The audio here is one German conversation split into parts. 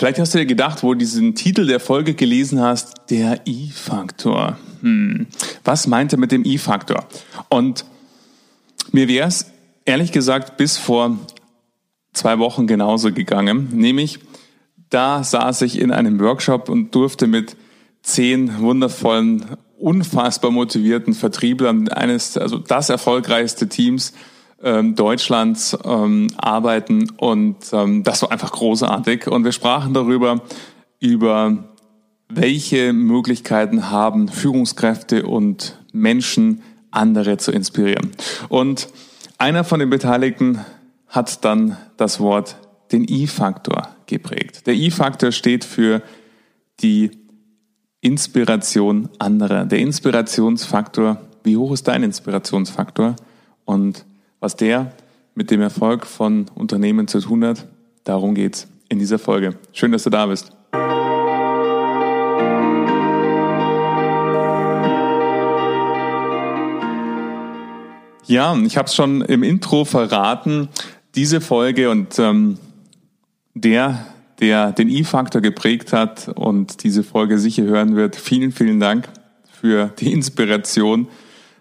vielleicht hast du dir gedacht, wo du diesen Titel der Folge gelesen hast, der I-Faktor. Hm. Was meint er mit dem I-Faktor? Und mir wäre es ehrlich gesagt bis vor zwei Wochen genauso gegangen. Nämlich, da saß ich in einem Workshop und durfte mit zehn wundervollen, unfassbar motivierten Vertrieblern eines, also das erfolgreichste Teams ähm, Deutschlands ähm, arbeiten und ähm, das war einfach großartig. Und wir sprachen darüber, über welche Möglichkeiten haben Führungskräfte und Menschen, andere zu inspirieren. Und einer von den Beteiligten hat dann das Wort den I-Faktor geprägt. Der I-Faktor steht für die Inspiration anderer. Der Inspirationsfaktor, wie hoch ist dein Inspirationsfaktor? Und was der mit dem Erfolg von Unternehmen zu tun hat, darum geht's in dieser Folge. Schön, dass du da bist. Ja, ich habe es schon im Intro verraten. Diese Folge und ähm, der, der den I-Faktor geprägt hat und diese Folge sicher hören wird, vielen, vielen Dank für die Inspiration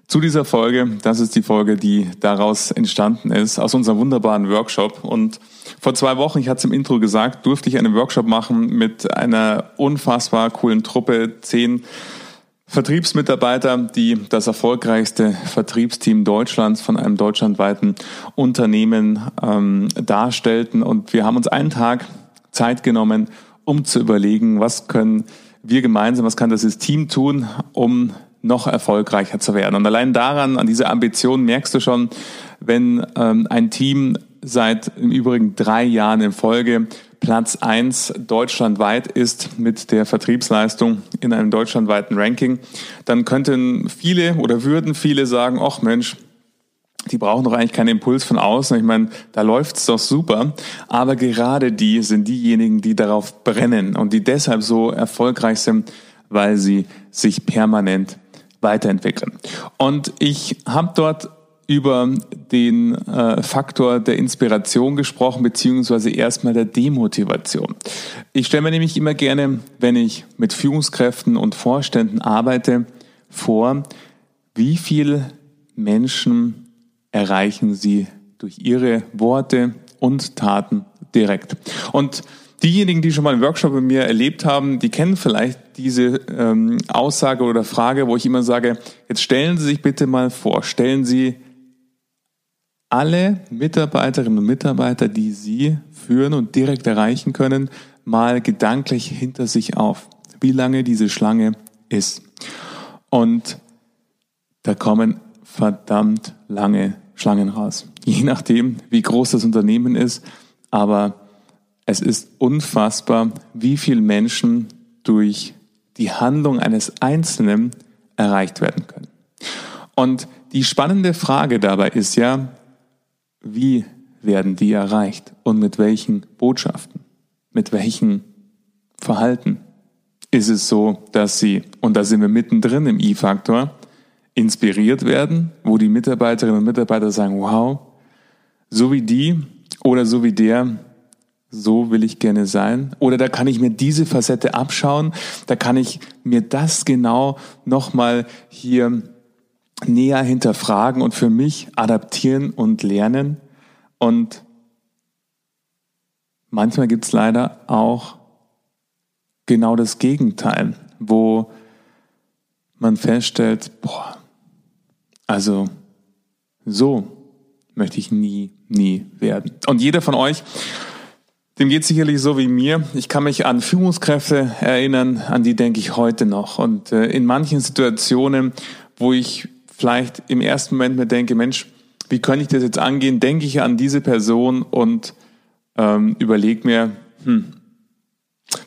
zu dieser Folge. Das ist die Folge, die daraus entstanden ist, aus unserem wunderbaren Workshop. Und vor zwei Wochen, ich hatte es im Intro gesagt, durfte ich einen Workshop machen mit einer unfassbar coolen Truppe, zehn Vertriebsmitarbeiter, die das erfolgreichste Vertriebsteam Deutschlands von einem deutschlandweiten Unternehmen ähm, darstellten. Und wir haben uns einen Tag Zeit genommen, um zu überlegen, was können wir gemeinsam, was kann das Team tun, um noch erfolgreicher zu werden. Und allein daran, an dieser Ambition merkst du schon, wenn ähm, ein Team seit im Übrigen drei Jahren in Folge Platz eins deutschlandweit ist mit der Vertriebsleistung in einem deutschlandweiten Ranking, dann könnten viele oder würden viele sagen, ach Mensch, die brauchen doch eigentlich keinen Impuls von außen. Ich meine, da läuft's doch super. Aber gerade die sind diejenigen, die darauf brennen und die deshalb so erfolgreich sind, weil sie sich permanent weiterentwickeln. Und ich habe dort über den äh, Faktor der Inspiration gesprochen, beziehungsweise erstmal der Demotivation. Ich stelle mir nämlich immer gerne, wenn ich mit Führungskräften und Vorständen arbeite, vor, wie viel Menschen erreichen sie durch ihre Worte und Taten direkt. Und Diejenigen, die schon mal einen Workshop mit mir erlebt haben, die kennen vielleicht diese ähm, Aussage oder Frage, wo ich immer sage, jetzt stellen Sie sich bitte mal vor, stellen Sie alle Mitarbeiterinnen und Mitarbeiter, die Sie führen und direkt erreichen können, mal gedanklich hinter sich auf, wie lange diese Schlange ist. Und da kommen verdammt lange Schlangen raus. Je nachdem, wie groß das Unternehmen ist. Aber es ist unfassbar, wie viele Menschen durch die Handlung eines Einzelnen erreicht werden können. Und die spannende Frage dabei ist ja, wie werden die erreicht und mit welchen Botschaften, mit welchen Verhalten? Ist es so, dass sie, und da sind wir mittendrin im I-Faktor, inspiriert werden, wo die Mitarbeiterinnen und Mitarbeiter sagen, wow, so wie die oder so wie der so will ich gerne sein. Oder da kann ich mir diese Facette abschauen, da kann ich mir das genau nochmal hier näher hinterfragen und für mich adaptieren und lernen. Und manchmal gibt es leider auch genau das Gegenteil, wo man feststellt, boah, also so möchte ich nie, nie werden. Und jeder von euch dem geht sicherlich so wie mir. Ich kann mich an Führungskräfte erinnern, an die denke ich heute noch. Und äh, in manchen Situationen, wo ich vielleicht im ersten Moment mir denke, Mensch, wie könnte ich das jetzt angehen, denke ich an diese Person und ähm, überlege mir, hm,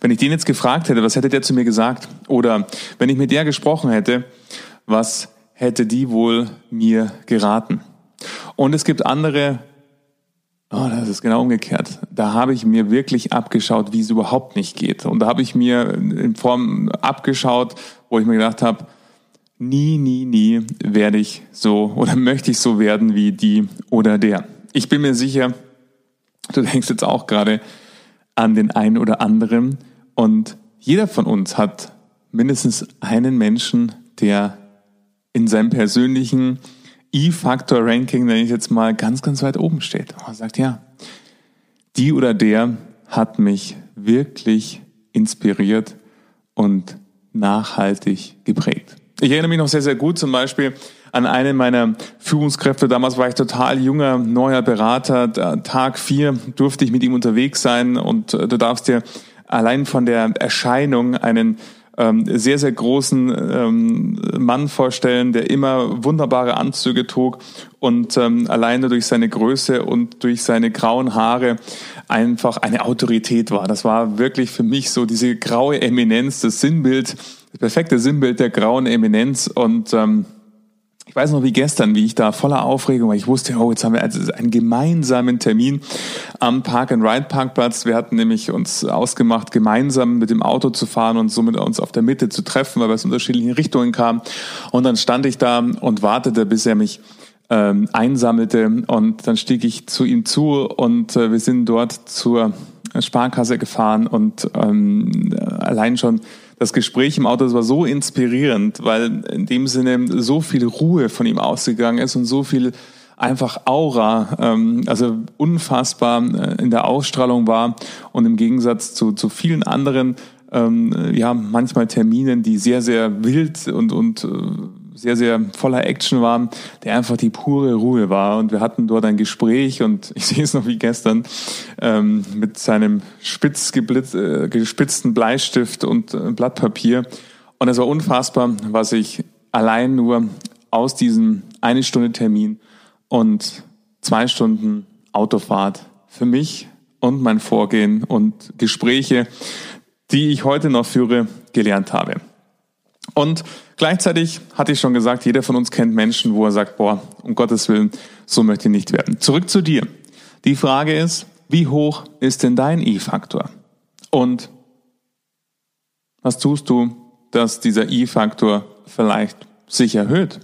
Wenn ich den jetzt gefragt hätte, was hätte der zu mir gesagt? Oder wenn ich mit der gesprochen hätte, was hätte die wohl mir geraten? Und es gibt andere, oh, das ist genau umgekehrt. Da habe ich mir wirklich abgeschaut, wie es überhaupt nicht geht. Und da habe ich mir in Form abgeschaut, wo ich mir gedacht habe, nie, nie, nie werde ich so oder möchte ich so werden wie die oder der. Ich bin mir sicher, du denkst jetzt auch gerade an den einen oder anderen und jeder von uns hat mindestens einen Menschen, der in seinem persönlichen E-Factor-Ranking, nenne ich jetzt mal, ganz, ganz weit oben steht. Und man sagt, ja, die oder der hat mich wirklich inspiriert und nachhaltig geprägt. Ich erinnere mich noch sehr, sehr gut zum Beispiel an einen meiner Führungskräfte. Damals war ich total junger, neuer Berater. Tag vier durfte ich mit ihm unterwegs sein und äh, du darfst dir allein von der Erscheinung einen ähm, sehr, sehr großen ähm, Mann vorstellen, der immer wunderbare Anzüge trug und ähm, alleine durch seine Größe und durch seine grauen Haare einfach eine Autorität war. Das war wirklich für mich so diese graue Eminenz, das Sinnbild das perfekte Sinnbild der grauen Eminenz und ähm, ich weiß noch wie gestern, wie ich da voller Aufregung war. Ich wusste, oh, jetzt haben wir also einen gemeinsamen Termin am Park-and-Ride-Parkplatz. Wir hatten nämlich uns ausgemacht, gemeinsam mit dem Auto zu fahren und somit uns auf der Mitte zu treffen, weil wir aus unterschiedlichen Richtungen kamen. Und dann stand ich da und wartete, bis er mich ähm, einsammelte. Und dann stieg ich zu ihm zu und äh, wir sind dort zur Sparkasse gefahren und ähm, allein schon das Gespräch im Auto das war so inspirierend, weil in dem Sinne so viel Ruhe von ihm ausgegangen ist und so viel einfach Aura, ähm, also unfassbar äh, in der Ausstrahlung war. Und im Gegensatz zu, zu vielen anderen, ähm, ja, manchmal Terminen, die sehr, sehr wild und, und äh, sehr, sehr voller Action war, der einfach die pure Ruhe war. Und wir hatten dort ein Gespräch und ich sehe es noch wie gestern ähm, mit seinem spitz äh, gespitzten Bleistift und äh, Blatt Papier. Und es war unfassbar, was ich allein nur aus diesem eine Stunde Termin und zwei Stunden Autofahrt für mich und mein Vorgehen und Gespräche, die ich heute noch führe, gelernt habe. Und gleichzeitig hatte ich schon gesagt, jeder von uns kennt Menschen, wo er sagt, boah, um Gottes Willen, so möchte ich nicht werden. Zurück zu dir. Die Frage ist, wie hoch ist denn dein E-Faktor? Und was tust du, dass dieser E-Faktor vielleicht sich erhöht?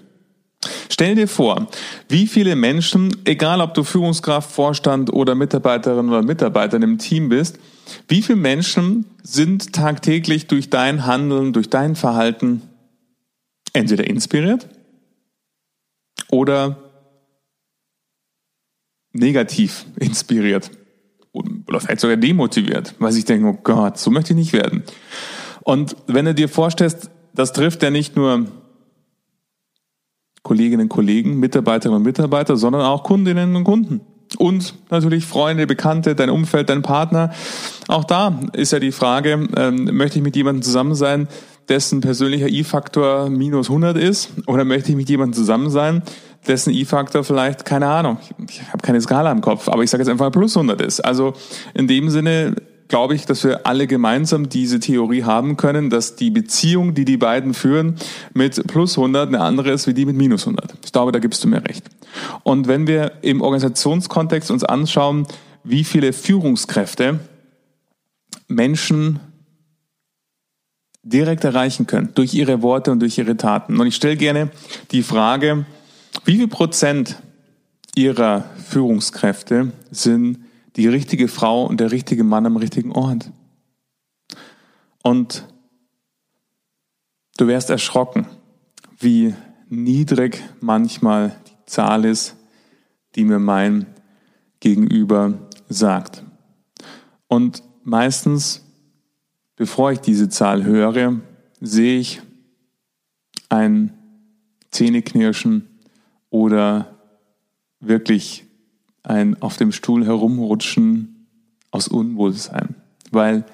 Stell dir vor, wie viele Menschen, egal ob du Führungskraft, Vorstand oder Mitarbeiterin oder Mitarbeiter im Team bist, wie viele Menschen sind tagtäglich durch dein Handeln, durch dein Verhalten entweder inspiriert oder negativ inspiriert oder vielleicht sogar demotiviert, weil sie denken, oh Gott, so möchte ich nicht werden. Und wenn du dir vorstellst, das trifft ja nicht nur Kolleginnen und Kollegen, Mitarbeiterinnen und Mitarbeiter, sondern auch Kundinnen und Kunden. Und natürlich Freunde, Bekannte, dein Umfeld, dein Partner. Auch da ist ja die Frage, ähm, möchte ich mit jemandem zusammen sein, dessen persönlicher I-Faktor minus 100 ist? Oder möchte ich mit jemandem zusammen sein, dessen I-Faktor vielleicht, keine Ahnung, ich, ich habe keine Skala im Kopf, aber ich sage jetzt einfach plus 100 ist. Also in dem Sinne glaube ich, dass wir alle gemeinsam diese Theorie haben können, dass die Beziehung, die die beiden führen, mit plus 100 eine andere ist wie die mit minus 100. Ich glaube, da gibst du mir recht. Und wenn wir im Organisationskontext uns anschauen, wie viele Führungskräfte Menschen direkt erreichen können, durch ihre Worte und durch ihre Taten. Und ich stelle gerne die Frage, wie viel Prozent ihrer Führungskräfte sind die richtige Frau und der richtige Mann am richtigen Ort. Und du wärst erschrocken, wie niedrig manchmal die Zahl ist, die mir mein Gegenüber sagt. Und meistens, bevor ich diese Zahl höre, sehe ich ein Zähneknirschen oder wirklich ein auf dem Stuhl herumrutschen aus Unwohlsein. Weil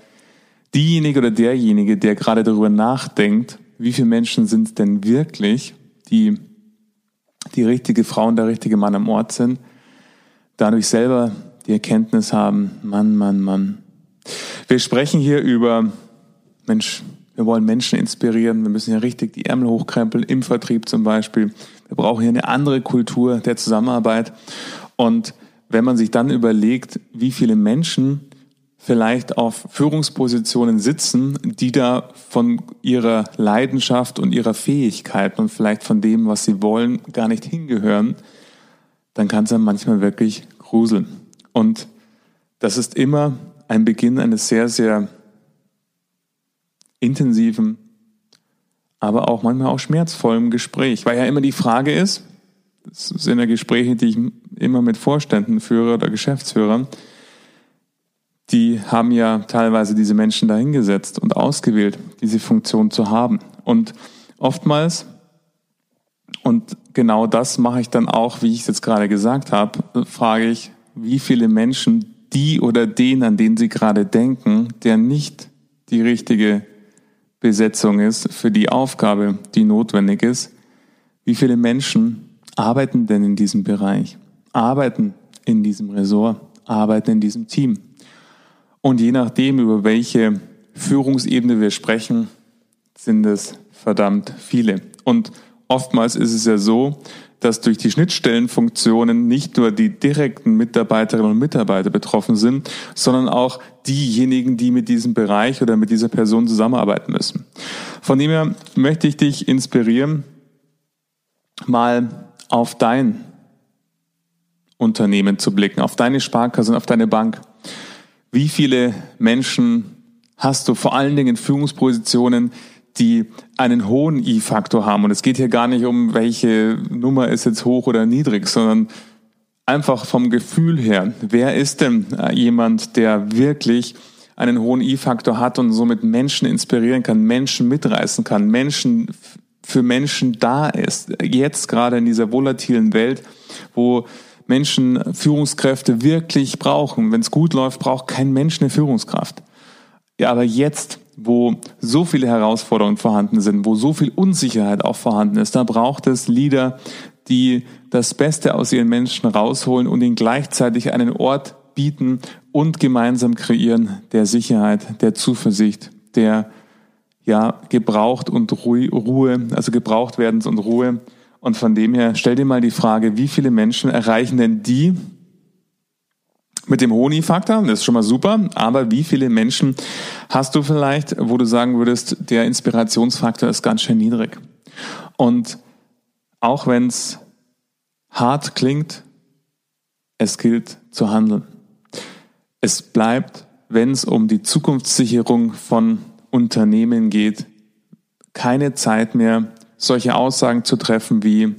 diejenige oder derjenige, der gerade darüber nachdenkt, wie viele Menschen sind denn wirklich, die die richtige Frau und der richtige Mann am Ort sind, dadurch selber die Erkenntnis haben, Mann, Mann, Mann. Wir sprechen hier über Mensch, wir wollen Menschen inspirieren, wir müssen ja richtig die Ärmel hochkrempeln, im Vertrieb zum Beispiel. Wir brauchen hier eine andere Kultur der Zusammenarbeit. Und wenn man sich dann überlegt, wie viele Menschen vielleicht auf Führungspositionen sitzen, die da von ihrer Leidenschaft und ihrer Fähigkeiten und vielleicht von dem, was sie wollen, gar nicht hingehören, dann kann es dann manchmal wirklich gruseln. Und das ist immer ein Beginn eines sehr, sehr intensiven, aber auch manchmal auch schmerzvollen Gespräch, weil ja immer die Frage ist, das sind ja Gespräche, die ich immer mit Vorständen führe oder Geschäftsführern, die haben ja teilweise diese Menschen dahingesetzt und ausgewählt, diese Funktion zu haben. Und oftmals, und genau das mache ich dann auch, wie ich es jetzt gerade gesagt habe, frage ich, wie viele Menschen die oder den, an den sie gerade denken, der nicht die richtige Besetzung ist für die Aufgabe, die notwendig ist, wie viele Menschen arbeiten denn in diesem Bereich, arbeiten in diesem Ressort, arbeiten in diesem Team. Und je nachdem, über welche Führungsebene wir sprechen, sind es verdammt viele. Und oftmals ist es ja so, dass durch die Schnittstellenfunktionen nicht nur die direkten Mitarbeiterinnen und Mitarbeiter betroffen sind, sondern auch diejenigen, die mit diesem Bereich oder mit dieser Person zusammenarbeiten müssen. Von dem her möchte ich dich inspirieren, mal auf dein Unternehmen zu blicken, auf deine Sparkasse und auf deine Bank. Wie viele Menschen hast du vor allen Dingen in Führungspositionen, die einen hohen I-Faktor haben? Und es geht hier gar nicht um, welche Nummer ist jetzt hoch oder niedrig, sondern einfach vom Gefühl her. Wer ist denn äh, jemand, der wirklich einen hohen I-Faktor hat und somit Menschen inspirieren kann, Menschen mitreißen kann, Menschen für Menschen da ist. Jetzt gerade in dieser volatilen Welt, wo Menschen Führungskräfte wirklich brauchen. Wenn es gut läuft, braucht kein Mensch eine Führungskraft. Ja, aber jetzt, wo so viele Herausforderungen vorhanden sind, wo so viel Unsicherheit auch vorhanden ist, da braucht es Leader, die das Beste aus ihren Menschen rausholen und ihnen gleichzeitig einen Ort bieten und gemeinsam kreieren der Sicherheit, der Zuversicht, der ja gebraucht und Ruhe, also gebraucht werden und Ruhe. Und von dem her, stell dir mal die Frage, wie viele Menschen erreichen denn die mit dem Honi-Faktor? Das ist schon mal super. Aber wie viele Menschen hast du vielleicht, wo du sagen würdest, der Inspirationsfaktor ist ganz schön niedrig? Und auch wenn es hart klingt, es gilt zu handeln. Es bleibt, wenn es um die Zukunftssicherung von Unternehmen geht, keine Zeit mehr solche Aussagen zu treffen wie,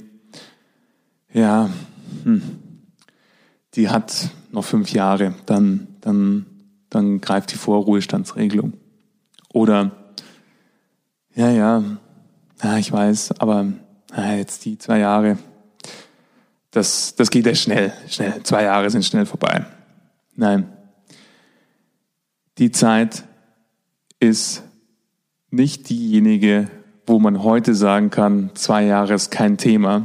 ja, hm, die hat noch fünf Jahre, dann, dann, dann greift die Vorruhestandsregelung. Oder, ja, ja, ja, ich weiß, aber ja, jetzt die zwei Jahre, das, das geht ja schnell, schnell. Zwei Jahre sind schnell vorbei. Nein. Die Zeit ist nicht diejenige, wo man heute sagen kann, zwei Jahre ist kein Thema.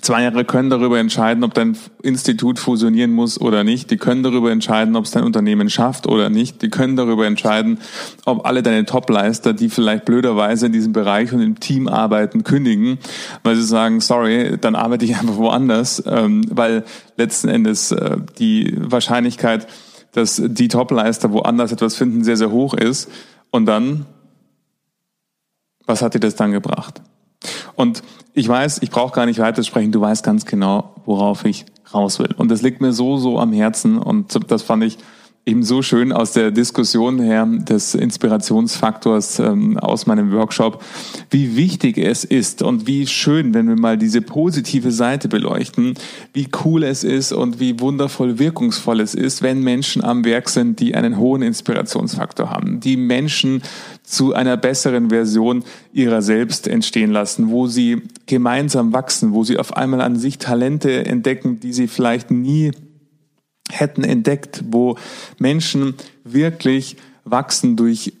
Zwei Jahre können darüber entscheiden, ob dein Institut fusionieren muss oder nicht. Die können darüber entscheiden, ob es dein Unternehmen schafft oder nicht. Die können darüber entscheiden, ob alle deine Topleister, die vielleicht blöderweise in diesem Bereich und im Team arbeiten, kündigen, weil sie sagen, sorry, dann arbeite ich einfach woanders, ähm, weil letzten Endes äh, die Wahrscheinlichkeit, dass die Topleister woanders etwas finden, sehr, sehr hoch ist. Und dann was hat dir das dann gebracht? Und ich weiß, ich brauche gar nicht weiter sprechen, du weißt ganz genau, worauf ich raus will. Und das liegt mir so, so am Herzen und das fand ich eben so schön aus der Diskussion her des Inspirationsfaktors ähm, aus meinem Workshop, wie wichtig es ist und wie schön, wenn wir mal diese positive Seite beleuchten, wie cool es ist und wie wundervoll wirkungsvoll es ist, wenn Menschen am Werk sind, die einen hohen Inspirationsfaktor haben, die Menschen zu einer besseren Version ihrer selbst entstehen lassen, wo sie gemeinsam wachsen, wo sie auf einmal an sich Talente entdecken, die sie vielleicht nie hätten entdeckt, wo Menschen wirklich wachsen durch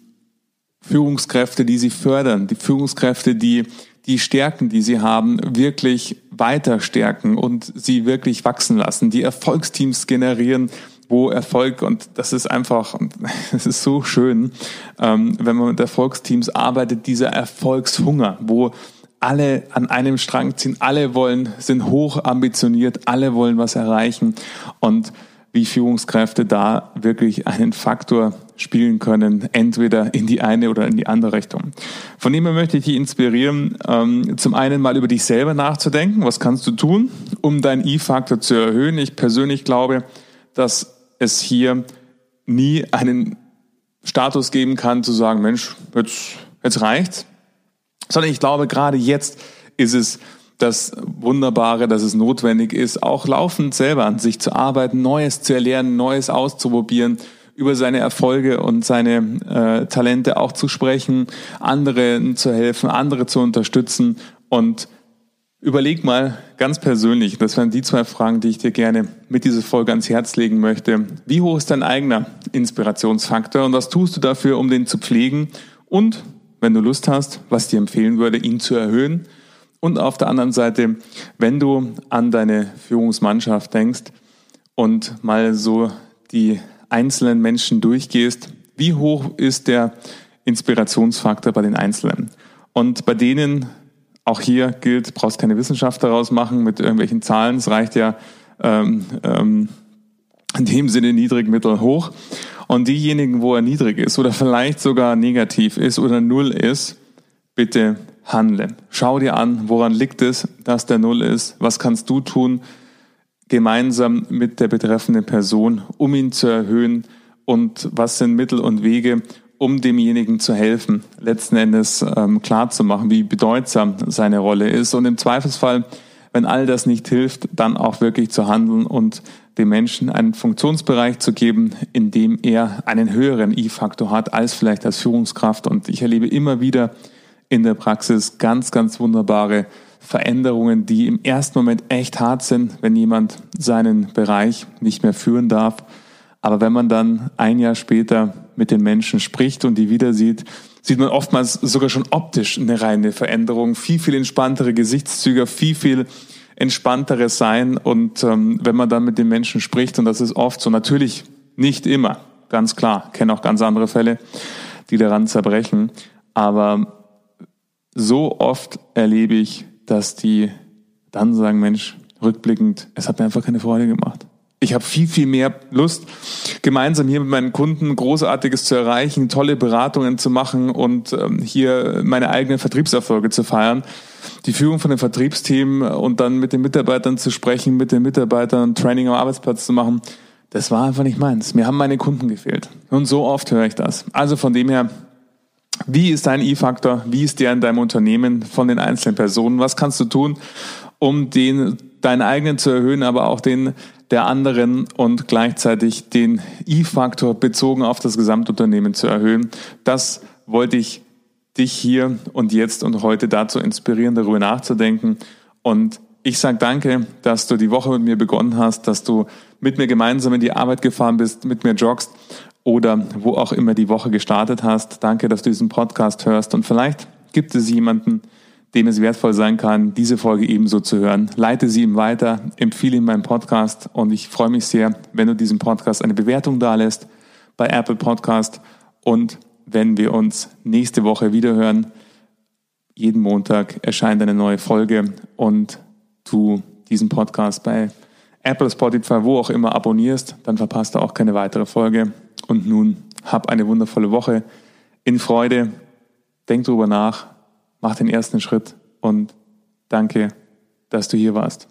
Führungskräfte, die sie fördern, die Führungskräfte, die die Stärken, die sie haben, wirklich weiter stärken und sie wirklich wachsen lassen, die Erfolgsteams generieren, wo Erfolg, und das ist einfach, es ist so schön, ähm, wenn man mit Erfolgsteams arbeitet, dieser Erfolgshunger, wo alle an einem Strang ziehen, alle wollen, sind hoch ambitioniert, alle wollen was erreichen und wie Führungskräfte da wirklich einen Faktor spielen können, entweder in die eine oder in die andere Richtung. Von dem her möchte ich dich inspirieren, ähm, zum einen mal über dich selber nachzudenken. Was kannst du tun, um deinen E-Faktor zu erhöhen? Ich persönlich glaube, dass es hier nie einen Status geben kann, zu sagen, Mensch, jetzt, jetzt reicht's. Sondern ich glaube, gerade jetzt ist es das Wunderbare, dass es notwendig ist, auch laufend selber an sich zu arbeiten, Neues zu erlernen, Neues auszuprobieren, über seine Erfolge und seine äh, Talente auch zu sprechen, anderen zu helfen, andere zu unterstützen und Überleg mal ganz persönlich, das wären die zwei Fragen, die ich dir gerne mit dieser Folge ans Herz legen möchte. Wie hoch ist dein eigener Inspirationsfaktor und was tust du dafür, um den zu pflegen? Und wenn du Lust hast, was dir empfehlen würde, ihn zu erhöhen? Und auf der anderen Seite, wenn du an deine Führungsmannschaft denkst und mal so die einzelnen Menschen durchgehst, wie hoch ist der Inspirationsfaktor bei den Einzelnen? Und bei denen, auch hier gilt, brauchst keine Wissenschaft daraus machen mit irgendwelchen Zahlen. Es reicht ja ähm, ähm, in dem Sinne niedrig, mittel, hoch. Und diejenigen, wo er niedrig ist oder vielleicht sogar negativ ist oder null ist, bitte handeln. Schau dir an, woran liegt es, dass der Null ist, was kannst du tun, gemeinsam mit der betreffenden Person, um ihn zu erhöhen und was sind Mittel und Wege, um demjenigen zu helfen, letzten Endes ähm, klar zu machen, wie bedeutsam seine Rolle ist und im Zweifelsfall, wenn all das nicht hilft, dann auch wirklich zu handeln und dem Menschen einen Funktionsbereich zu geben, in dem er einen höheren I-Faktor hat als vielleicht als Führungskraft. Und ich erlebe immer wieder, in der Praxis ganz, ganz wunderbare Veränderungen, die im ersten Moment echt hart sind, wenn jemand seinen Bereich nicht mehr führen darf. Aber wenn man dann ein Jahr später mit den Menschen spricht und die wieder sieht, sieht man oftmals sogar schon optisch eine reine Veränderung, viel, viel entspanntere Gesichtszüge, viel, viel entspannteres Sein. Und ähm, wenn man dann mit den Menschen spricht, und das ist oft so, natürlich nicht immer, ganz klar, kenne auch ganz andere Fälle, die daran zerbrechen. Aber so oft erlebe ich, dass die dann sagen, Mensch, rückblickend, es hat mir einfach keine Freude gemacht. Ich habe viel, viel mehr Lust, gemeinsam hier mit meinen Kunden Großartiges zu erreichen, tolle Beratungen zu machen und ähm, hier meine eigenen Vertriebserfolge zu feiern. Die Führung von dem Vertriebsteam und dann mit den Mitarbeitern zu sprechen, mit den Mitarbeitern Training am Arbeitsplatz zu machen, das war einfach nicht meins. Mir haben meine Kunden gefehlt. Und so oft höre ich das. Also von dem her, wie ist dein E-Faktor? Wie ist der in deinem Unternehmen von den einzelnen Personen? Was kannst du tun, um den, deinen eigenen zu erhöhen, aber auch den der anderen und gleichzeitig den E-Faktor bezogen auf das Gesamtunternehmen zu erhöhen? Das wollte ich dich hier und jetzt und heute dazu inspirieren, darüber nachzudenken. Und ich sage danke, dass du die Woche mit mir begonnen hast, dass du mit mir gemeinsam in die Arbeit gefahren bist, mit mir joggst oder wo auch immer die Woche gestartet hast. Danke, dass du diesen Podcast hörst und vielleicht gibt es jemanden, dem es wertvoll sein kann, diese Folge ebenso zu hören. Leite sie ihm weiter, empfehle ihm meinen Podcast und ich freue mich sehr, wenn du diesem Podcast eine Bewertung dalässt bei Apple Podcast und wenn wir uns nächste Woche wieder hören. Jeden Montag erscheint eine neue Folge und du diesen Podcast bei Apple, Spotify, wo auch immer abonnierst, dann verpasst du auch keine weitere Folge. Und nun hab eine wundervolle Woche in Freude. Denk drüber nach, mach den ersten Schritt und danke, dass du hier warst.